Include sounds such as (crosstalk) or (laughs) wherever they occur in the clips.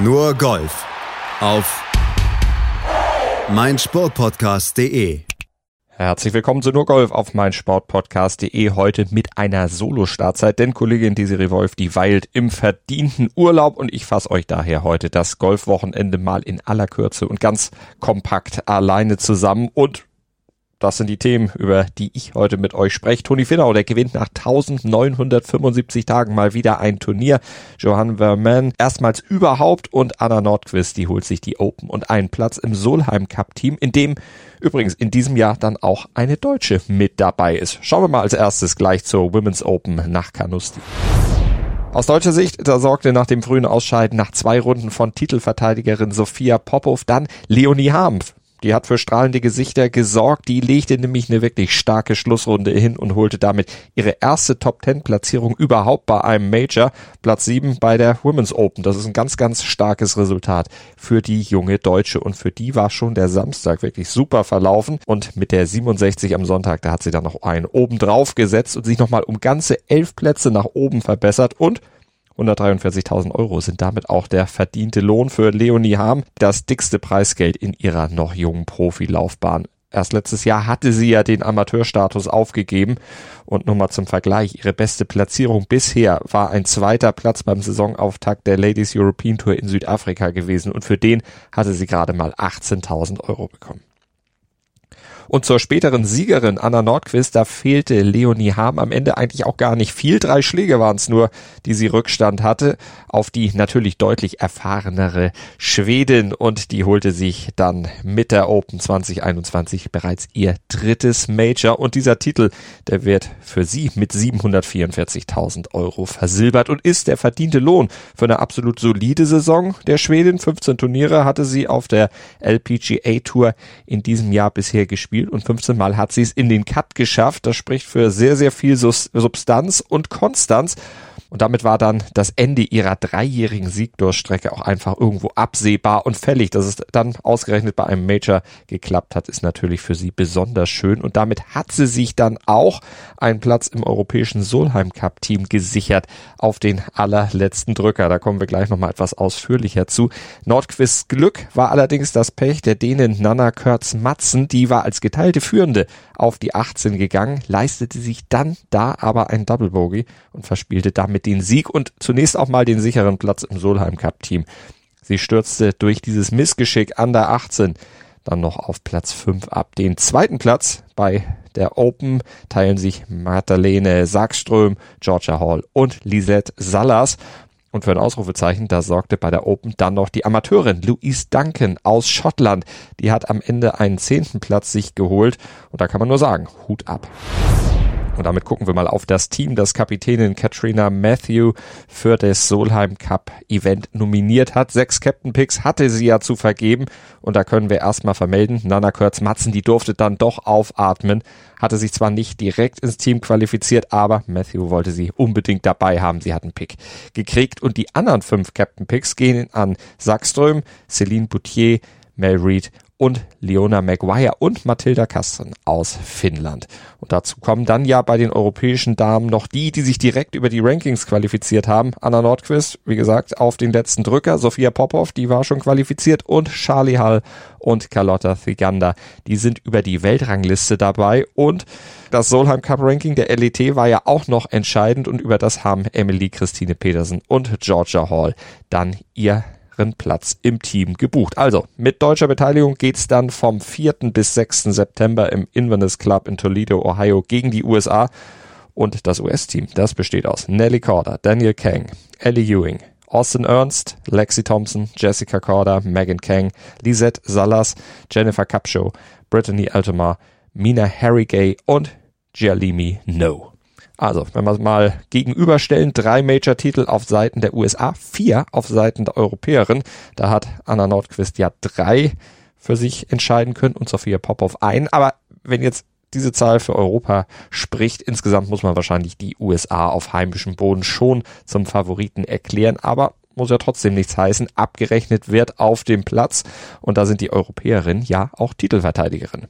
Nur Golf auf meinsportpodcast.de. Herzlich willkommen zu Nur Golf auf meinsportpodcast.de. Heute mit einer Solo-Startzeit, denn Kollegin Desiree Wolf, die weilt im verdienten Urlaub und ich fasse euch daher heute das Golfwochenende mal in aller Kürze und ganz kompakt alleine zusammen und das sind die Themen, über die ich heute mit euch spreche. Toni Finau, der gewinnt nach 1975 Tagen mal wieder ein Turnier. Johann Verman erstmals überhaupt und Anna Nordquist, die holt sich die Open und einen Platz im Solheim Cup Team, in dem übrigens in diesem Jahr dann auch eine Deutsche mit dabei ist. Schauen wir mal als erstes gleich zur Women's Open nach Canusti. Aus deutscher Sicht, da sorgte nach dem frühen Ausscheiden nach zwei Runden von Titelverteidigerin Sophia Popov dann Leonie Harmf die hat für strahlende Gesichter gesorgt. Die legte nämlich eine wirklich starke Schlussrunde hin und holte damit ihre erste Top Ten Platzierung überhaupt bei einem Major. Platz 7 bei der Women's Open. Das ist ein ganz, ganz starkes Resultat für die junge Deutsche. Und für die war schon der Samstag wirklich super verlaufen. Und mit der 67 am Sonntag, da hat sie dann noch einen oben drauf gesetzt und sich nochmal um ganze elf Plätze nach oben verbessert und 143.000 Euro sind damit auch der verdiente Lohn für Leonie Harm, das dickste Preisgeld in ihrer noch jungen Profilaufbahn. Erst letztes Jahr hatte sie ja den Amateurstatus aufgegeben und nur mal zum Vergleich, ihre beste Platzierung bisher war ein zweiter Platz beim Saisonauftakt der Ladies European Tour in Südafrika gewesen und für den hatte sie gerade mal 18.000 Euro bekommen. Und zur späteren Siegerin Anna Nordquist, da fehlte Leonie Harm am Ende eigentlich auch gar nicht viel. Drei Schläge waren es nur, die sie Rückstand hatte auf die natürlich deutlich erfahrenere Schwedin und die holte sich dann mit der Open 2021 bereits ihr drittes Major und dieser Titel, der wird für sie mit 744.000 Euro versilbert und ist der verdiente Lohn für eine absolut solide Saison der Schwedin. 15 Turniere hatte sie auf der LPGA Tour in diesem Jahr bisher gespielt gespielt und 15 Mal hat sie es in den Cut geschafft. Das spricht für sehr, sehr viel Substanz und Konstanz. Und damit war dann das Ende ihrer dreijährigen Siegdurchstrecke auch einfach irgendwo absehbar und fällig. Dass es dann ausgerechnet bei einem Major geklappt hat, ist natürlich für sie besonders schön. Und damit hat sie sich dann auch einen Platz im europäischen Solheim Cup Team gesichert auf den allerletzten Drücker. Da kommen wir gleich nochmal etwas ausführlicher zu. Nordquists Glück war allerdings das Pech der Dänen Nana Kurz Matzen. Die war als geteilte Führende auf die 18 gegangen, leistete sich dann da aber ein Double Bogey und verspielte damit damit den Sieg und zunächst auch mal den sicheren Platz im Solheim Cup Team. Sie stürzte durch dieses Missgeschick an der 18 dann noch auf Platz 5 ab. Den zweiten Platz bei der Open teilen sich Magdalene Sackström, Georgia Hall und Lisette Salas. Und für ein Ausrufezeichen, da sorgte bei der Open dann noch die Amateurin Louise Duncan aus Schottland. Die hat am Ende einen zehnten Platz sich geholt. Und da kann man nur sagen, Hut ab. Und damit gucken wir mal auf das Team, das Kapitänin Katrina Matthew für das Solheim Cup Event nominiert hat. Sechs Captain Picks hatte sie ja zu vergeben. Und da können wir erstmal vermelden, Nana Kurz-Matzen, die durfte dann doch aufatmen. Hatte sich zwar nicht direkt ins Team qualifiziert, aber Matthew wollte sie unbedingt dabei haben. Sie hat einen Pick gekriegt. Und die anderen fünf Captain Picks gehen an Sackström, Celine Boutier, Mel Reed und Leona Maguire und Matilda Kasten aus Finnland. Und dazu kommen dann ja bei den europäischen Damen noch die, die sich direkt über die Rankings qualifiziert haben. Anna Nordquist, wie gesagt, auf den letzten Drücker. Sophia Popov, die war schon qualifiziert und Charlie Hall und Carlotta Thiganda, die sind über die Weltrangliste dabei und das Solheim Cup Ranking der LET war ja auch noch entscheidend und über das haben Emily Christine Petersen und Georgia Hall dann ihr Platz im Team gebucht. Also mit deutscher Beteiligung geht's dann vom 4. bis 6. September im Inverness Club in Toledo, Ohio gegen die USA. Und das US-Team, das besteht aus Nelly Corder, Daniel Kang, Ellie Ewing, Austin Ernst, Lexi Thompson, Jessica Corder, Megan Kang, Lisette Salas, Jennifer Capshaw, Brittany Altomar, Mina Harrigay und Jalimi No. Also, wenn wir es mal gegenüberstellen, drei Major-Titel auf Seiten der USA, vier auf Seiten der Europäerin. Da hat Anna Nordquist ja drei für sich entscheiden können und Sophia Popov ein. Aber wenn jetzt diese Zahl für Europa spricht, insgesamt muss man wahrscheinlich die USA auf heimischem Boden schon zum Favoriten erklären. Aber muss ja trotzdem nichts heißen. Abgerechnet wird auf dem Platz. Und da sind die Europäerinnen ja auch Titelverteidigerinnen.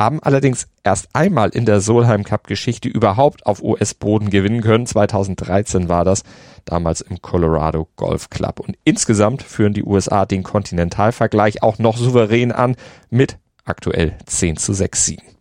Haben allerdings erst einmal in der Solheim Cup Geschichte überhaupt auf US-Boden gewinnen können. 2013 war das, damals im Colorado Golf Club. Und insgesamt führen die USA den Kontinentalvergleich auch noch souverän an mit aktuell 10 zu 6 Siegen.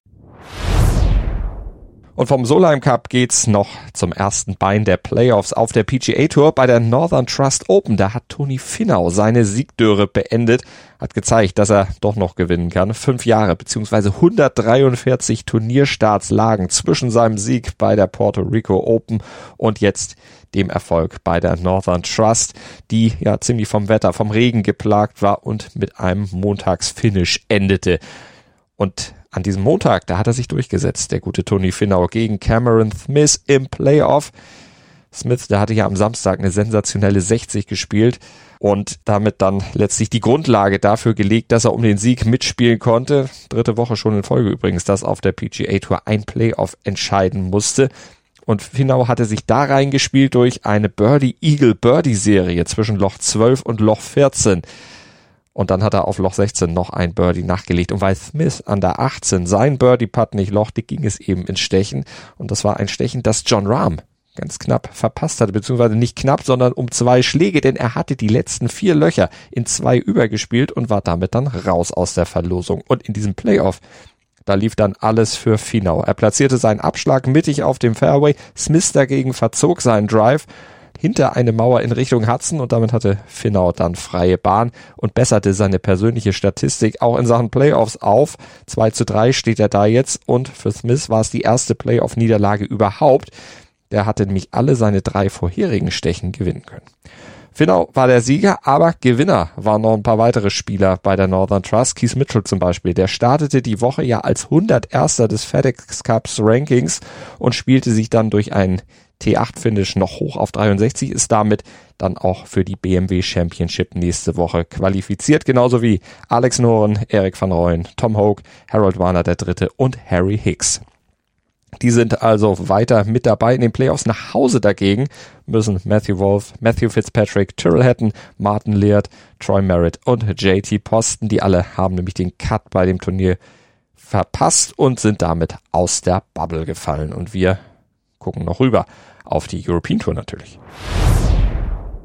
Und vom Solheim Cup geht's noch zum ersten Bein der Playoffs auf der PGA Tour bei der Northern Trust Open. Da hat Toni Finau seine Siegdöre beendet, hat gezeigt, dass er doch noch gewinnen kann. Fünf Jahre bzw. 143 Turnierstarts lagen zwischen seinem Sieg bei der Puerto Rico Open und jetzt dem Erfolg bei der Northern Trust, die ja ziemlich vom Wetter, vom Regen geplagt war und mit einem Montagsfinish endete. Und an diesem Montag, da hat er sich durchgesetzt, der gute Tony Finau gegen Cameron Smith im Playoff. Smith, der hatte ja am Samstag eine sensationelle 60 gespielt und damit dann letztlich die Grundlage dafür gelegt, dass er um den Sieg mitspielen konnte. Dritte Woche schon in Folge übrigens, dass auf der PGA Tour ein Playoff entscheiden musste. Und Finau hatte sich da reingespielt durch eine Birdie Eagle Birdie Serie zwischen Loch 12 und Loch 14. Und dann hat er auf Loch 16 noch ein Birdie nachgelegt. Und weil Smith an der 18 sein Birdie-Putt nicht lochte, ging es eben ins Stechen. Und das war ein Stechen, das John Rahm ganz knapp verpasst hatte, beziehungsweise nicht knapp, sondern um zwei Schläge, denn er hatte die letzten vier Löcher in zwei übergespielt und war damit dann raus aus der Verlosung. Und in diesem Playoff, da lief dann alles für Finau. Er platzierte seinen Abschlag mittig auf dem Fairway, Smith dagegen verzog seinen Drive hinter eine Mauer in Richtung Hudson und damit hatte Finau dann freie Bahn und besserte seine persönliche Statistik auch in Sachen Playoffs auf. 2 zu 3 steht er da jetzt und für Smith war es die erste Playoff-Niederlage überhaupt. Der hatte nämlich alle seine drei vorherigen Stechen gewinnen können. Finau war der Sieger, aber Gewinner waren noch ein paar weitere Spieler bei der Northern Trust. Keith Mitchell zum Beispiel, der startete die Woche ja als 101. des FedEx Cups Rankings und spielte sich dann durch einen T8-Finish noch hoch auf 63, ist damit dann auch für die BMW Championship nächste Woche qualifiziert, genauso wie Alex Noren, Erik van Rooyen, Tom Hogue, Harold Warner der Dritte und Harry Hicks. Die sind also weiter mit dabei in den Playoffs. Nach Hause dagegen müssen Matthew Wolf, Matthew Fitzpatrick, Tyrrell Hatton, Martin Leard, Troy Merritt und JT Posten. Die alle haben nämlich den Cut bei dem Turnier verpasst und sind damit aus der Bubble gefallen. Und wir gucken noch rüber auf die European Tour natürlich.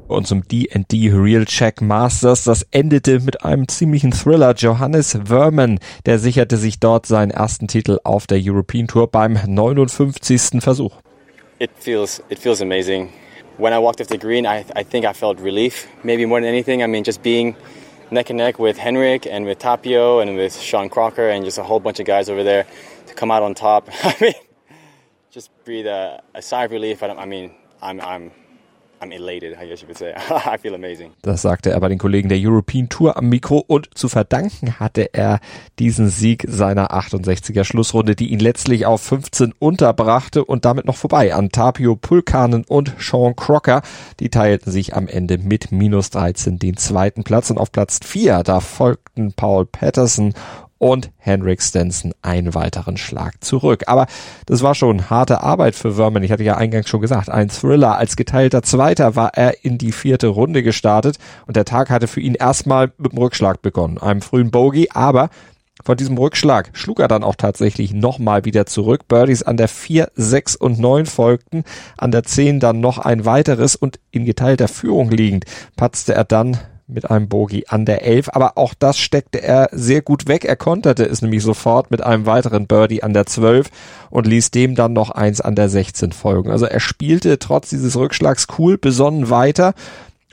Und zum D&D Real Check Masters, das endete mit einem ziemlichen Thriller. Johannes Verman, der sicherte sich dort seinen ersten Titel auf der European Tour beim 59. Versuch. It feels, it feels amazing. When I walked off the green, I, I think I felt relief, maybe more than anything. I mean, just being neck and neck with Henrik and with Tapio and with Sean Crocker and just a whole bunch of guys over there to come out on top. (laughs) I mean, just breathe a, a sigh of relief. I, I mean, I'm, I'm. Das sagte er bei den Kollegen der European Tour am Mikro und zu verdanken hatte er diesen Sieg seiner 68er Schlussrunde, die ihn letztlich auf 15 unterbrachte und damit noch vorbei an Tapio Pulkanen und Sean Crocker. Die teilten sich am Ende mit minus 13 den zweiten Platz und auf Platz 4, da folgten Paul Patterson und Henrik Stenson einen weiteren Schlag zurück. Aber das war schon harte Arbeit für Verman. Ich hatte ja eingangs schon gesagt, ein Thriller. Als geteilter Zweiter war er in die vierte Runde gestartet und der Tag hatte für ihn erstmal mit dem Rückschlag begonnen, einem frühen Bogey, aber von diesem Rückschlag schlug er dann auch tatsächlich nochmal wieder zurück. Birdies an der 4, 6 und 9 folgten, an der 10 dann noch ein weiteres und in geteilter Führung liegend patzte er dann mit einem Bogey an der 11, aber auch das steckte er sehr gut weg. Er konterte es nämlich sofort mit einem weiteren Birdie an der 12 und ließ dem dann noch eins an der 16 folgen. Also er spielte trotz dieses Rückschlags cool, besonnen weiter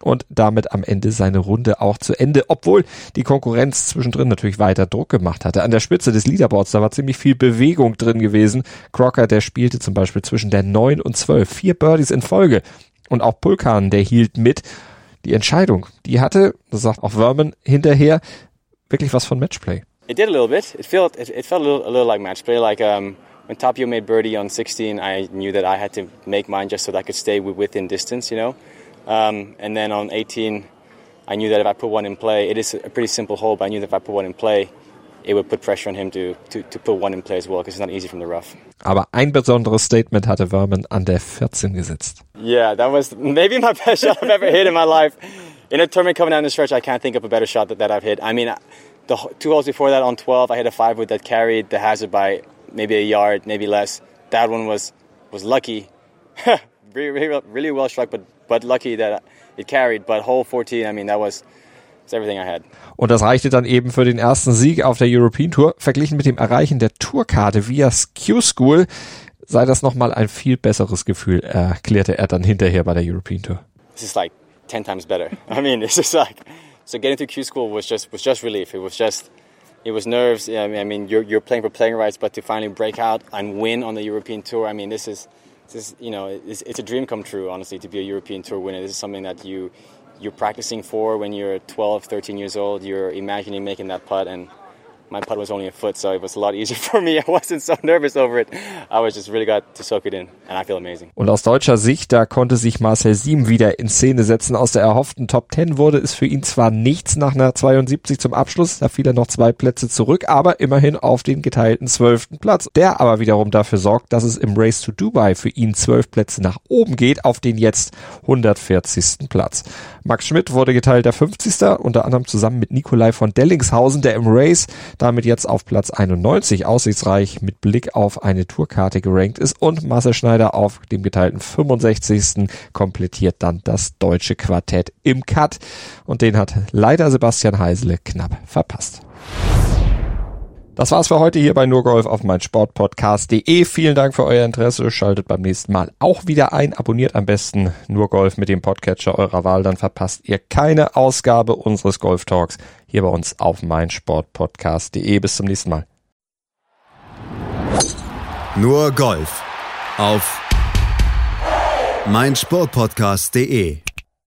und damit am Ende seine Runde auch zu Ende, obwohl die Konkurrenz zwischendrin natürlich weiter Druck gemacht hatte. An der Spitze des Leaderboards, da war ziemlich viel Bewegung drin gewesen. Crocker, der spielte zum Beispiel zwischen der 9 und 12, vier Birdies in Folge. Und auch Pulkan, der hielt mit die Entscheidung, die hatte, das sagt auch Verman hinterher, wirklich was von Matchplay. It did a little bit. It felt it, it felt a little, a little like matchplay. Like um, when Tapio made birdie on 16, I knew that I had to make mine just so that I could stay within distance, you know. Um, and then on 18, I knew that if I put one in play, it is a pretty simple hole, but I knew that if I put one in play, it would put pressure on him to, to, to put one in play as well, because it's not easy from the rough. Aber ein besonderes Statement hatte Verman an der 14 gesetzt. Yeah, that was maybe my (laughs) best shot I've ever hit in my life. In a tournament coming down the stretch, I can't think of a better shot that, that I've hit. I mean, the two holes before that on 12, I hit a five wood that carried the hazard by maybe a yard, maybe less. That one was was lucky, (laughs) really, really, really well struck, but but lucky that it carried. But hole 14, I mean, that was It's everything I had. Und das reichte dann eben für den ersten Sieg auf der European Tour. Verglichen mit dem Erreichen der Tourkarte via Q-School sei das nochmal ein viel besseres Gefühl, erklärte er dann hinterher bei der European Tour. This is like 10 times better. (laughs) I mean, it's just like, so getting to Q-School was just, was just relief. It was just, it was nerves. I mean, you're, you're playing for playing rights, but to finally break out and win on the European Tour, I mean, this is, this is you know, it's, it's a dream come true, honestly, to be a European Tour winner. This is something that you, you're practicing for when you're 12, 13 years old. You're imagining making that putt, and my putt was only a foot, so it was a lot easier (laughs) for me. I wasn't so nervous over it. I was just really got to soak it in, and I feel amazing. Und aus deutscher Sicht, da konnte sich Marcel Sieben wieder in Szene setzen. Aus der erhofften Top 10 wurde es für ihn zwar nichts nach einer 72 zum Abschluss, da fiel er noch zwei Plätze zurück, aber immerhin auf den geteilten zwölften Platz. Der aber wiederum dafür sorgt, dass es im Race to Dubai für ihn zwölf Plätze nach oben geht, auf den jetzt 140. Platz. Max Schmidt wurde geteilter 50. unter anderem zusammen mit Nikolai von Dellingshausen, der im Race damit jetzt auf Platz 91 aussichtsreich mit Blick auf eine Tourkarte gerankt ist und Marcel Schneider auf dem geteilten 65. komplettiert dann das deutsche Quartett im Cut und den hat leider Sebastian Heisele knapp verpasst. Das war's für heute hier bei Nurgolf auf mein Sportpodcast.de. Vielen Dank für euer Interesse. Schaltet beim nächsten Mal auch wieder ein. Abonniert am besten Nurgolf mit dem Podcatcher eurer Wahl. Dann verpasst ihr keine Ausgabe unseres Golf Talks hier bei uns auf mein Sportpodcast.de. Bis zum nächsten Mal. Nur Golf auf mein Sportpodcast.de